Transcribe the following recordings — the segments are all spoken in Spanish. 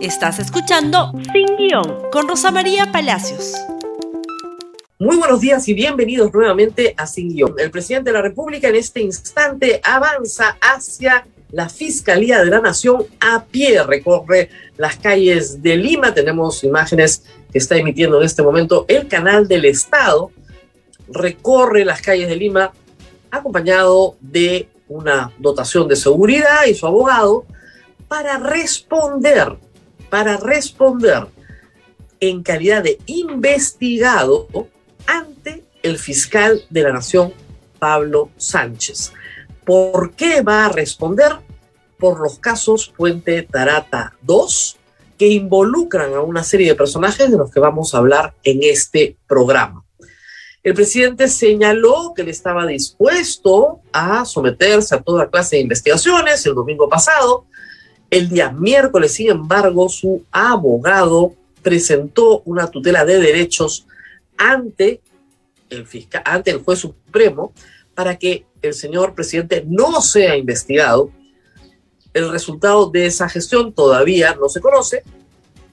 Estás escuchando Sin Guión con Rosa María Palacios. Muy buenos días y bienvenidos nuevamente a Sin Guión. El presidente de la República en este instante avanza hacia la Fiscalía de la Nación a pie, recorre las calles de Lima. Tenemos imágenes que está emitiendo en este momento el canal del Estado. Recorre las calles de Lima acompañado de una dotación de seguridad y su abogado para responder para responder en calidad de investigado ante el fiscal de la Nación, Pablo Sánchez. ¿Por qué va a responder? Por los casos Puente Tarata 2, que involucran a una serie de personajes de los que vamos a hablar en este programa. El presidente señaló que él estaba dispuesto a someterse a toda clase de investigaciones el domingo pasado, el día miércoles, sin embargo, su abogado presentó una tutela de derechos ante el, fiscal, ante el juez supremo para que el señor presidente no sea investigado. El resultado de esa gestión todavía no se conoce,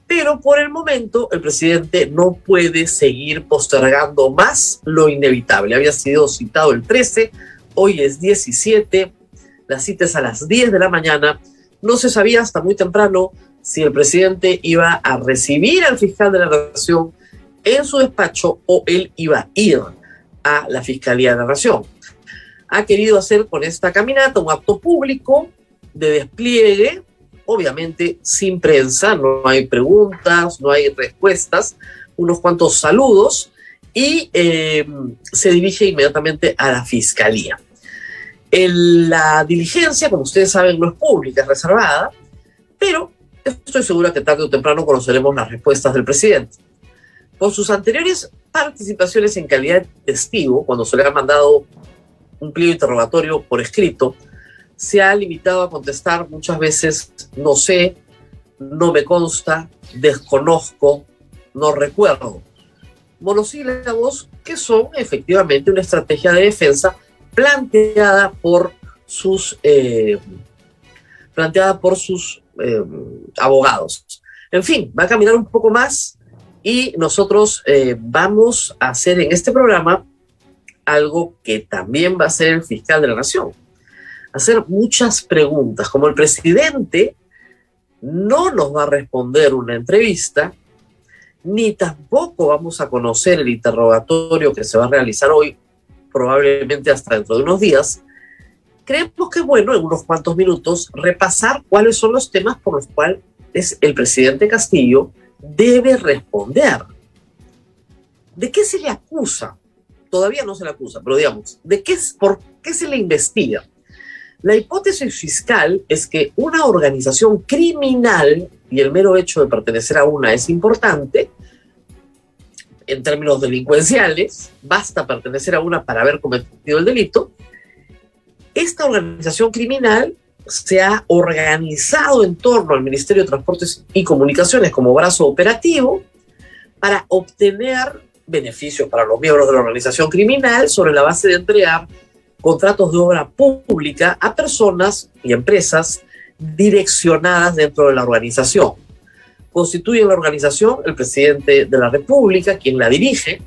pero por el momento el presidente no puede seguir postergando más lo inevitable. Había sido citado el 13, hoy es 17, la cita es a las 10 de la mañana no se sabía hasta muy temprano si el presidente iba a recibir al fiscal de la Nación en su despacho o él iba a ir a la Fiscalía de la Nación. Ha querido hacer con esta caminata un acto público de despliegue, obviamente sin prensa, no hay preguntas, no hay respuestas, unos cuantos saludos y eh, se dirige inmediatamente a la Fiscalía la diligencia, como ustedes saben, no es pública, es reservada, pero estoy segura que tarde o temprano conoceremos las respuestas del presidente. Por sus anteriores participaciones en calidad de testigo, cuando se le ha mandado un pliego interrogatorio por escrito, se ha limitado a contestar muchas veces no sé, no me consta, desconozco, no recuerdo. Monosílabos que son efectivamente una estrategia de defensa planteada por sus, eh, planteada por sus eh, abogados. En fin, va a caminar un poco más y nosotros eh, vamos a hacer en este programa algo que también va a ser el fiscal de la nación. Hacer muchas preguntas. Como el presidente no nos va a responder una entrevista, ni tampoco vamos a conocer el interrogatorio que se va a realizar hoy probablemente hasta dentro de unos días, creemos que es bueno en unos cuantos minutos repasar cuáles son los temas por los cuales el presidente Castillo debe responder. ¿De qué se le acusa? Todavía no se le acusa, pero digamos, ¿de qué, ¿por qué se le investiga? La hipótesis fiscal es que una organización criminal, y el mero hecho de pertenecer a una es importante, en términos delincuenciales, basta pertenecer a una para haber cometido el delito, esta organización criminal se ha organizado en torno al Ministerio de Transportes y Comunicaciones como brazo operativo para obtener beneficios para los miembros de la organización criminal sobre la base de entregar contratos de obra pública a personas y empresas direccionadas dentro de la organización constituye la organización el presidente de la República, quien la dirige,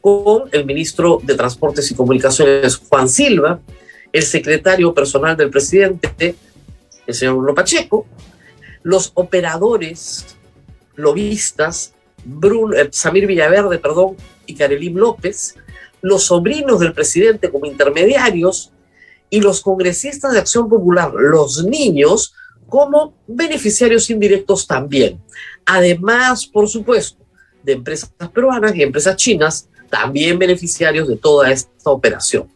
con el ministro de Transportes y Comunicaciones, Juan Silva, el secretario personal del presidente, el señor Bruno Pacheco, los operadores, lobistas, Bruno, eh, Samir Villaverde, perdón, y Karelim López, los sobrinos del presidente como intermediarios y los congresistas de Acción Popular, los niños, como beneficiarios indirectos también. Además, por supuesto, de empresas peruanas y empresas chinas, también beneficiarios de toda esta operación.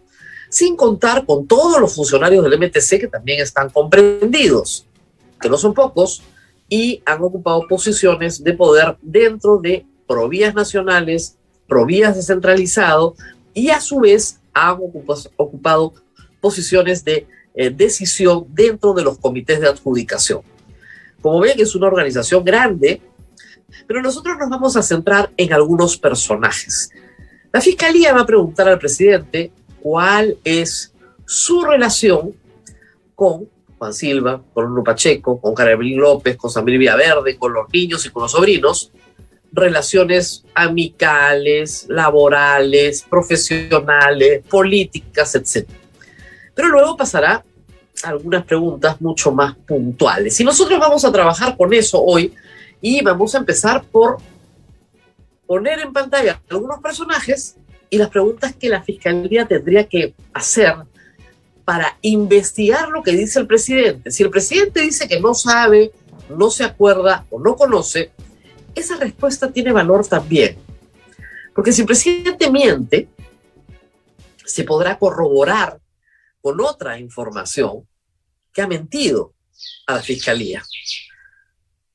Sin contar con todos los funcionarios del MTC que también están comprendidos, que no son pocos, y han ocupado posiciones de poder dentro de provías nacionales, provías descentralizado, y a su vez han ocupado posiciones de eh, decisión dentro de los comités de adjudicación. Como ven, es una organización grande, pero nosotros nos vamos a centrar en algunos personajes. La Fiscalía va a preguntar al presidente cuál es su relación con Juan Silva, con Bruno Pacheco, con Carabelín López, con Samir Villaverde, con los niños y con los sobrinos, relaciones amicales, laborales, profesionales, políticas, etc. Pero luego pasará algunas preguntas mucho más puntuales. Y nosotros vamos a trabajar con eso hoy y vamos a empezar por poner en pantalla algunos personajes y las preguntas que la Fiscalía tendría que hacer para investigar lo que dice el presidente. Si el presidente dice que no sabe, no se acuerda o no conoce, esa respuesta tiene valor también. Porque si el presidente miente, se podrá corroborar con otra información que ha mentido a la fiscalía.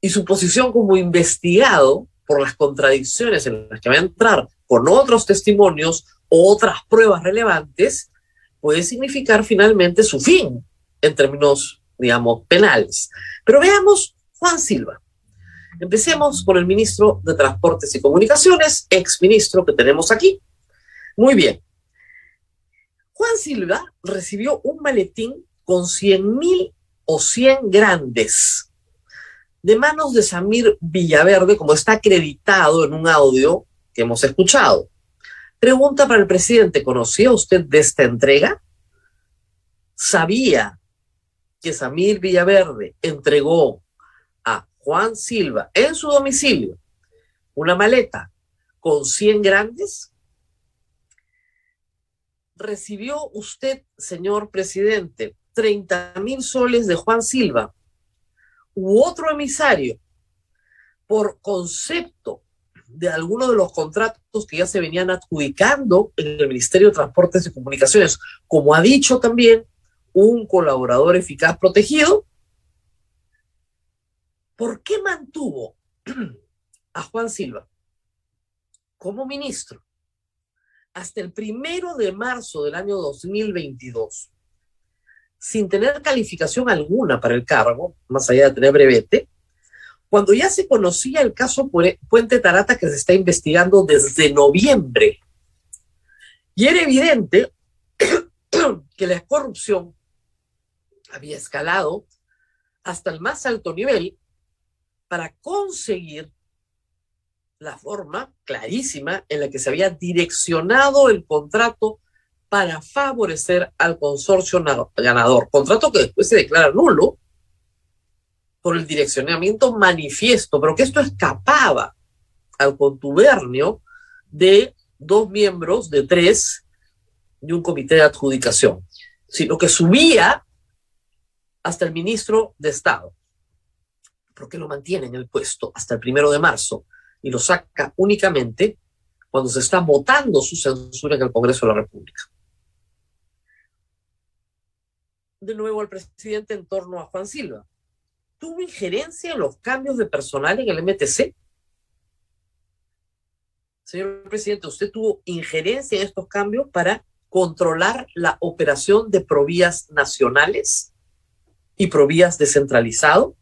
Y su posición como investigado por las contradicciones en las que va a entrar con otros testimonios o otras pruebas relevantes, puede significar finalmente su fin en términos, digamos, penales. Pero veamos Juan Silva. Empecemos con el ministro de Transportes y Comunicaciones, ex ministro que tenemos aquí. Muy bien. Juan Silva recibió un maletín con 100 mil o 100 grandes de manos de Samir Villaverde, como está acreditado en un audio que hemos escuchado. Pregunta para el presidente, ¿conocía usted de esta entrega? ¿Sabía que Samir Villaverde entregó a Juan Silva en su domicilio una maleta con 100 grandes? ¿Recibió usted, señor presidente, 30 mil soles de Juan Silva u otro emisario por concepto de algunos de los contratos que ya se venían adjudicando en el Ministerio de Transportes y Comunicaciones, como ha dicho también un colaborador eficaz protegido, ¿por qué mantuvo a Juan Silva como ministro hasta el primero de marzo del año 2022 sin tener calificación alguna para el cargo, más allá de tener brevete, cuando ya se conocía el caso Puente Tarata que se está investigando desde noviembre. Y era evidente que la corrupción había escalado hasta el más alto nivel para conseguir la forma clarísima en la que se había direccionado el contrato para favorecer al consorcio ganador. Contrato que después se declara nulo por el direccionamiento manifiesto, pero que esto escapaba al contubernio de dos miembros de tres de un comité de adjudicación, sino que subía hasta el ministro de Estado, porque lo mantiene en el puesto hasta el primero de marzo y lo saca únicamente cuando se está votando su censura en el Congreso de la República. De nuevo al presidente en torno a Juan Silva. ¿Tuvo injerencia en los cambios de personal en el MTC? Señor presidente, ¿usted tuvo injerencia en estos cambios para controlar la operación de provías nacionales y provías descentralizado?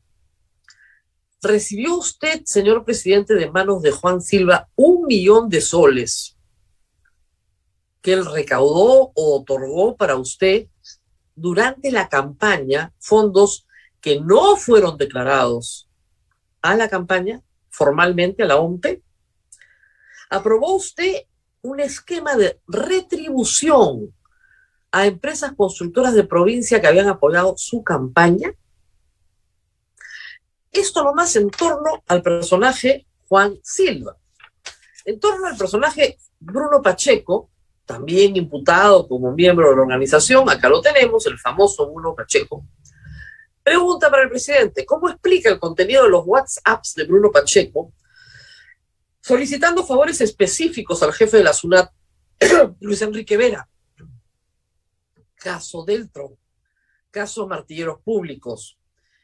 ¿Recibió usted, señor presidente, de manos de Juan Silva un millón de soles que él recaudó o otorgó para usted durante la campaña fondos que no fueron declarados a la campaña, formalmente a la OMPE, aprobó usted un esquema de retribución a empresas constructoras de provincia que habían apoyado su campaña. Esto nomás en torno al personaje Juan Silva. En torno al personaje Bruno Pacheco, también imputado como miembro de la organización, acá lo tenemos, el famoso Bruno Pacheco, Pregunta para el presidente, ¿cómo explica el contenido de los WhatsApps de Bruno Pacheco solicitando favores específicos al jefe de la SUNAT, Luis Enrique Vera? Caso Deltron, caso Martilleros Públicos,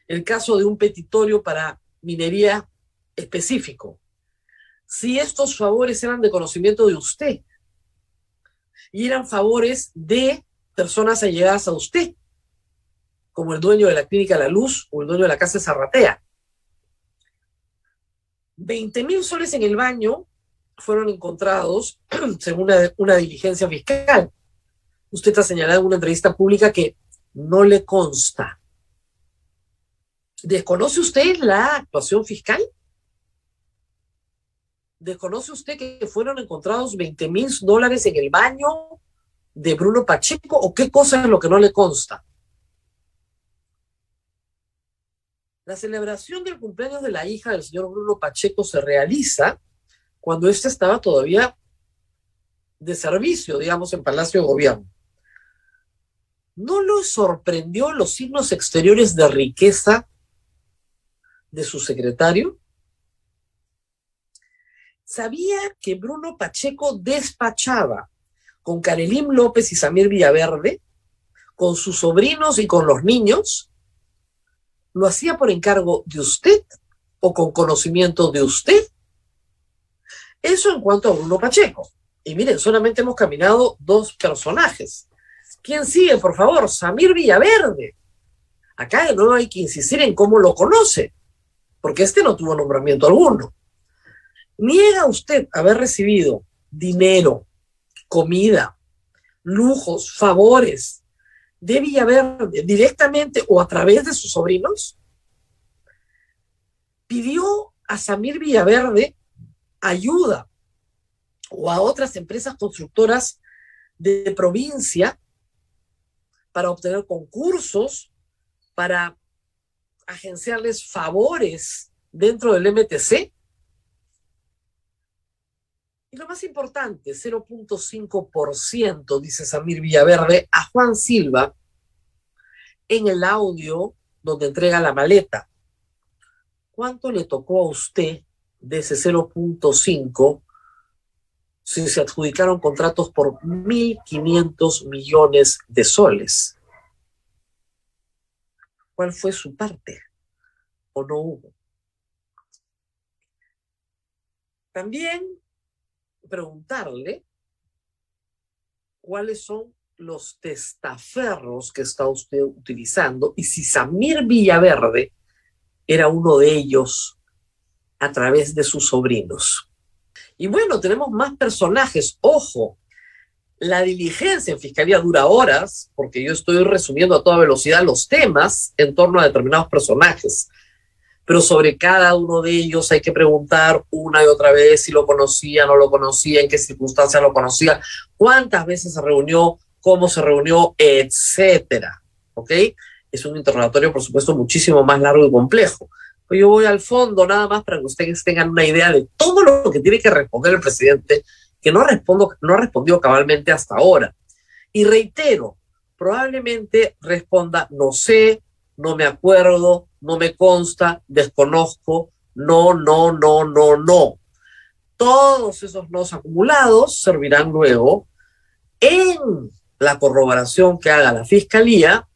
el caso de un petitorio para minería específico. Si estos favores eran de conocimiento de usted y eran favores de personas allegadas a usted, como el dueño de la clínica La Luz o el dueño de la casa Zarratea. 20 mil soles en el baño fueron encontrados según una, diligencia fiscal. Usted ha señalado en una entrevista pública que no le consta ¿Desconoce usted la actuación fiscal? ¿Desconoce usted que fueron encontrados 20 mil dólares en el baño de Bruno Pacheco o qué cosa es lo que no le consta? La celebración del cumpleaños de la hija del señor Bruno Pacheco se realiza cuando éste estaba todavía de servicio, digamos, en Palacio de Gobierno. ¿No lo sorprendió los signos exteriores de riqueza de su secretario? ¿Sabía que Bruno Pacheco despachaba con Carelim López y Samir Villaverde, con sus sobrinos y con los niños? ¿Lo hacía por encargo de usted o con conocimiento de usted? Eso en cuanto a Bruno Pacheco. Y miren, solamente hemos caminado dos personajes. ¿Quién sigue, por favor? Samir Villaverde. Acá de nuevo hay que insistir en cómo lo conoce, porque este no tuvo nombramiento alguno. Niega usted haber recibido dinero, comida, lujos, favores de Villaverde directamente o a través de sus sobrinos? Pidió a Samir Villaverde ayuda o a otras empresas constructoras de provincia para obtener concursos, para agenciarles favores dentro del MTC. Y lo más importante, 0.5%, dice Samir Villaverde, a Juan Silva en el audio donde entrega la maleta. ¿Cuánto le tocó a usted de ese 0.5 si se adjudicaron contratos por 1.500 millones de soles. ¿Cuál fue su parte? ¿O no hubo? También preguntarle cuáles son los testaferros que está usted utilizando y si Samir Villaverde era uno de ellos a través de sus sobrinos. Y bueno, tenemos más personajes. Ojo, la diligencia en fiscalía dura horas, porque yo estoy resumiendo a toda velocidad los temas en torno a determinados personajes. Pero sobre cada uno de ellos hay que preguntar una y otra vez si lo conocía, no lo conocía, en qué circunstancias lo conocía, cuántas veces se reunió, cómo se reunió, etcétera. ¿Ok? Es un interrogatorio, por supuesto, muchísimo más largo y complejo. Yo voy al fondo nada más para que ustedes tengan una idea de todo lo que tiene que responder el presidente, no, respondo, no ha respondido cabalmente hasta ahora. Y reitero, probablemente responda no sé, no me acuerdo, no me consta, desconozco, no, no, no, no, no. Todos esos nos acumulados servirán luego en la corroboración que haga la fiscalía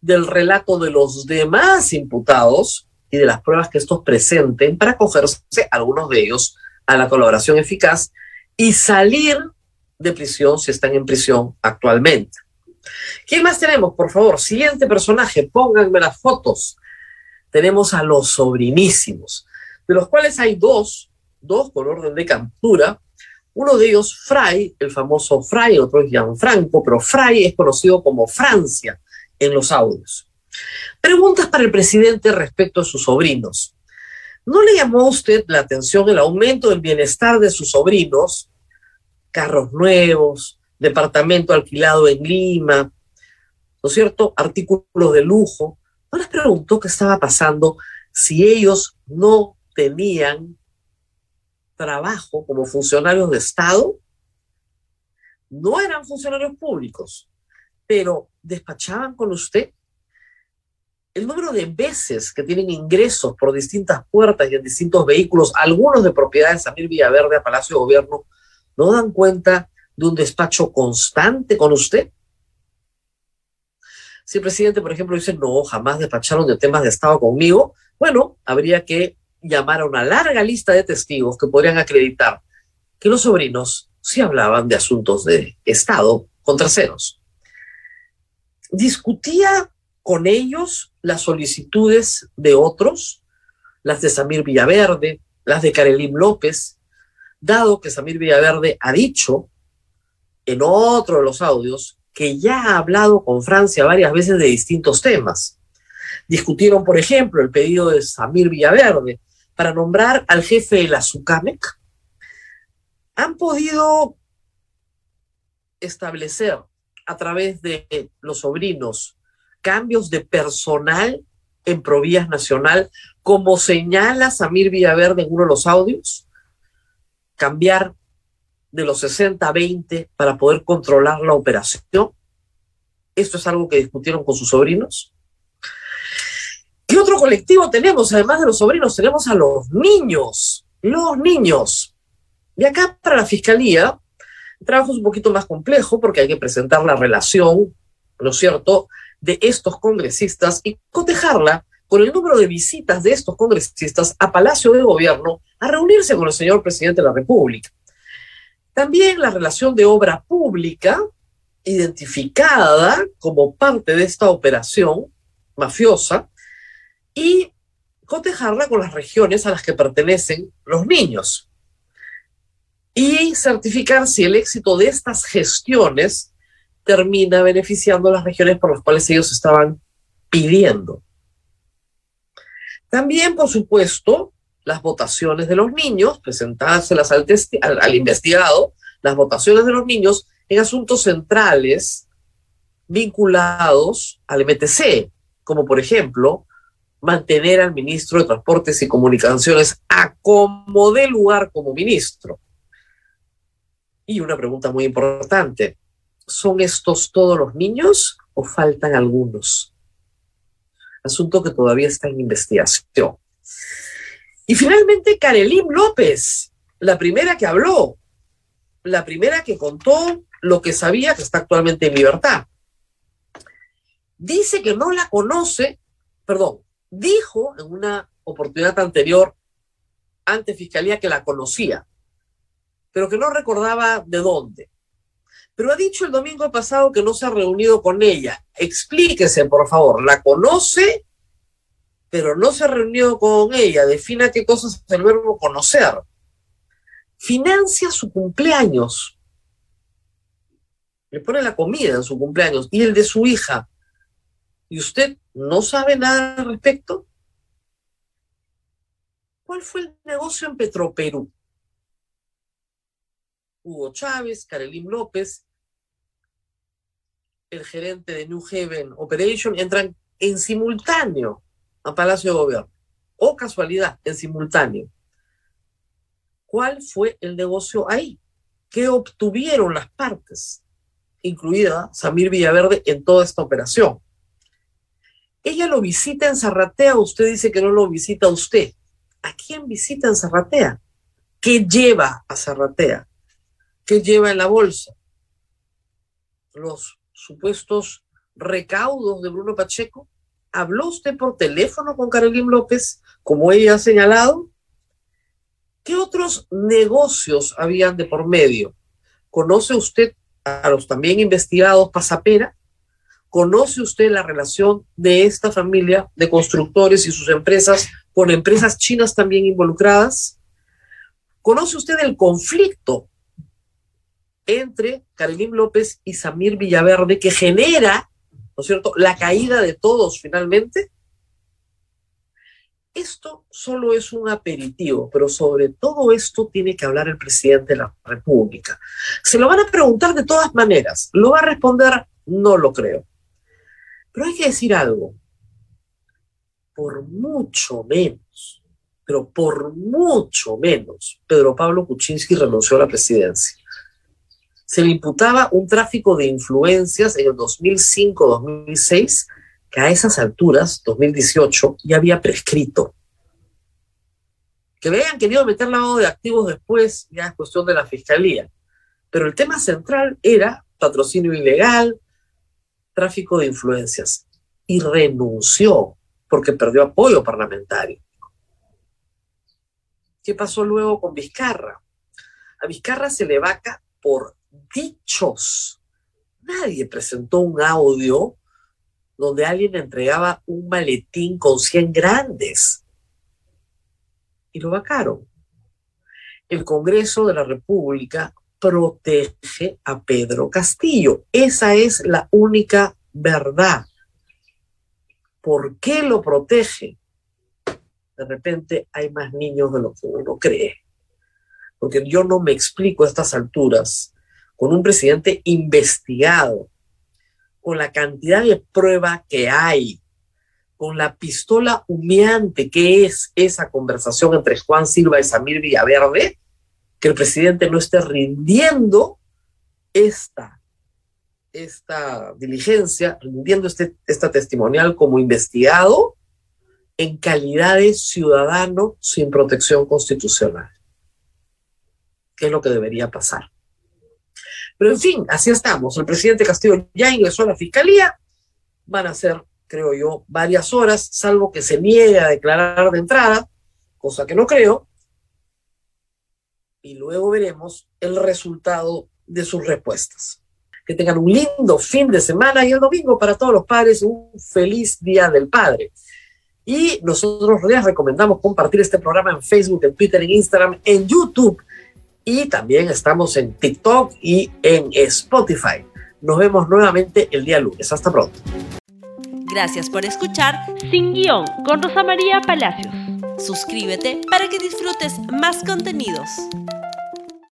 del relato de los demás imputados y de las pruebas que estos presenten para acogerse, algunos de ellos, a la colaboración eficaz y salir de prisión si están en prisión actualmente. ¿Quién más tenemos? Por favor, siguiente personaje, pónganme las fotos. Tenemos a los sobrinísimos, de los cuales hay dos, dos con orden de captura. Uno de ellos, Fray, el famoso Fray, el otro es Gianfranco, pero Fray es conocido como Francia en los audios. Preguntas para el presidente respecto a sus sobrinos. ¿No le llamó a usted la atención el aumento del bienestar de sus sobrinos? Carros nuevos, departamento alquilado en Lima, ¿no es cierto? Artículos de lujo. ¿No les preguntó qué estaba pasando si ellos no tenían trabajo como funcionarios de Estado? No eran funcionarios públicos, pero despachaban con usted el número de veces que tienen ingresos por distintas puertas y en distintos vehículos, algunos de propiedad de Samir Villaverde a Palacio de Gobierno, ¿no dan cuenta de un despacho constante con usted? Si el presidente, por ejemplo, dice, no, jamás despacharon de temas de Estado conmigo, bueno, habría que llamar a una larga lista de testigos que podrían acreditar que los sobrinos sí hablaban de asuntos de Estado con terceros. Discutía con ellos las solicitudes de otros, las de Samir Villaverde, las de Karelim López, dado que Samir Villaverde ha dicho en otro de los audios que ya ha hablado con Francia varias veces de distintos temas. Discutieron, por ejemplo, el pedido de Samir Villaverde para nombrar al jefe de la SUCAMEC. Han podido establecer a través de los sobrinos cambios de personal en Provías Nacional, como señala Samir Villaverde en uno de los audios, cambiar de los 60 a 20 para poder controlar la operación. Esto es algo que discutieron con sus sobrinos. ¿Qué otro colectivo tenemos? Además de los sobrinos, tenemos a los niños. Los niños. Y acá para la fiscalía, el trabajo es un poquito más complejo porque hay que presentar la relación, ¿no es cierto?, de estos congresistas y cotejarla con el número de visitas de estos congresistas a Palacio de Gobierno a reunirse con el señor presidente de la República. También la relación de obra pública, identificada como parte de esta operación mafiosa, y cotejarla con las regiones a las que pertenecen los niños. Y certificar si el éxito de estas gestiones termina beneficiando a las regiones por las cuales ellos estaban pidiendo. También, por supuesto, las votaciones de los niños, presentárselas al, al, al investigado, las votaciones de los niños en asuntos centrales vinculados al MTC, como por ejemplo mantener al ministro de Transportes y Comunicaciones a como de lugar como ministro. Y una pregunta muy importante, ¿son estos todos los niños o faltan algunos? Asunto que todavía está en investigación. Y finalmente, Karelim López, la primera que habló, la primera que contó lo que sabía que está actualmente en libertad. Dice que no la conoce, perdón, dijo en una oportunidad anterior ante Fiscalía que la conocía, pero que no recordaba de dónde. Pero ha dicho el domingo pasado que no se ha reunido con ella. Explíquese, por favor. ¿La conoce, pero no se ha reunido con ella? Defina qué cosas es el verbo conocer. Financia su cumpleaños. Le pone la comida en su cumpleaños y el de su hija y usted no sabe nada al respecto? ¿Cuál fue el negocio en Petroperú? Hugo Chávez, Karelim López, el gerente de New Haven Operation, entran en simultáneo a Palacio de Gobierno. O casualidad, en simultáneo. ¿Cuál fue el negocio ahí? ¿Qué obtuvieron las partes, incluida Samir Villaverde, en toda esta operación? Ella lo visita en Zarratea, usted dice que no lo visita usted. ¿A quién visita en Zarratea? ¿Qué lleva a Zarratea? ¿Qué lleva en la bolsa? Los supuestos recaudos de Bruno Pacheco. ¿Habló usted por teléfono con Carolín López, como ella ha señalado? ¿Qué otros negocios habían de por medio? ¿Conoce usted a los también investigados Pasapera? ¿Conoce usted la relación de esta familia de constructores y sus empresas con empresas chinas también involucradas? ¿Conoce usted el conflicto entre Karelim López y Samir Villaverde que genera, ¿no es cierto?, la caída de todos finalmente. Esto solo es un aperitivo, pero sobre todo esto tiene que hablar el presidente de la República. Se lo van a preguntar de todas maneras. ¿Lo va a responder? No lo creo. Pero hay que decir algo. Por mucho menos, pero por mucho menos, Pedro Pablo Kuczynski renunció a la presidencia. Se le imputaba un tráfico de influencias en el 2005-2006 que a esas alturas, 2018, ya había prescrito. Que le hayan querido meter lavado de activos después ya es cuestión de la fiscalía. Pero el tema central era patrocinio ilegal, tráfico de influencias y renunció porque perdió apoyo parlamentario. ¿Qué pasó luego con Vizcarra? A Vizcarra se le vaca por dichos. Nadie presentó un audio donde alguien entregaba un maletín con 100 grandes. Y lo vacaron. El Congreso de la República protege a Pedro Castillo. Esa es la única verdad. ¿Por qué lo protege? De repente hay más niños de lo que uno cree. Porque yo no me explico a estas alturas con un presidente investigado, con la cantidad de prueba que hay, con la pistola humeante que es esa conversación entre Juan Silva y Samir Villaverde, que el presidente no esté rindiendo esta, esta diligencia, rindiendo este, esta testimonial como investigado en calidad de ciudadano sin protección constitucional. ¿Qué es lo que debería pasar? Pero en fin, así estamos. El presidente Castillo ya ingresó a la fiscalía. Van a ser, creo yo, varias horas, salvo que se niegue a declarar de entrada, cosa que no creo. Y luego veremos el resultado de sus respuestas. Que tengan un lindo fin de semana y el domingo para todos los padres un feliz Día del Padre. Y nosotros les recomendamos compartir este programa en Facebook, en Twitter, en Instagram, en YouTube y también estamos en TikTok y en Spotify. Nos vemos nuevamente el día lunes. Hasta pronto. Gracias por escuchar Sin Guión con Rosa María Palacios. Suscríbete para que disfrutes más contenidos.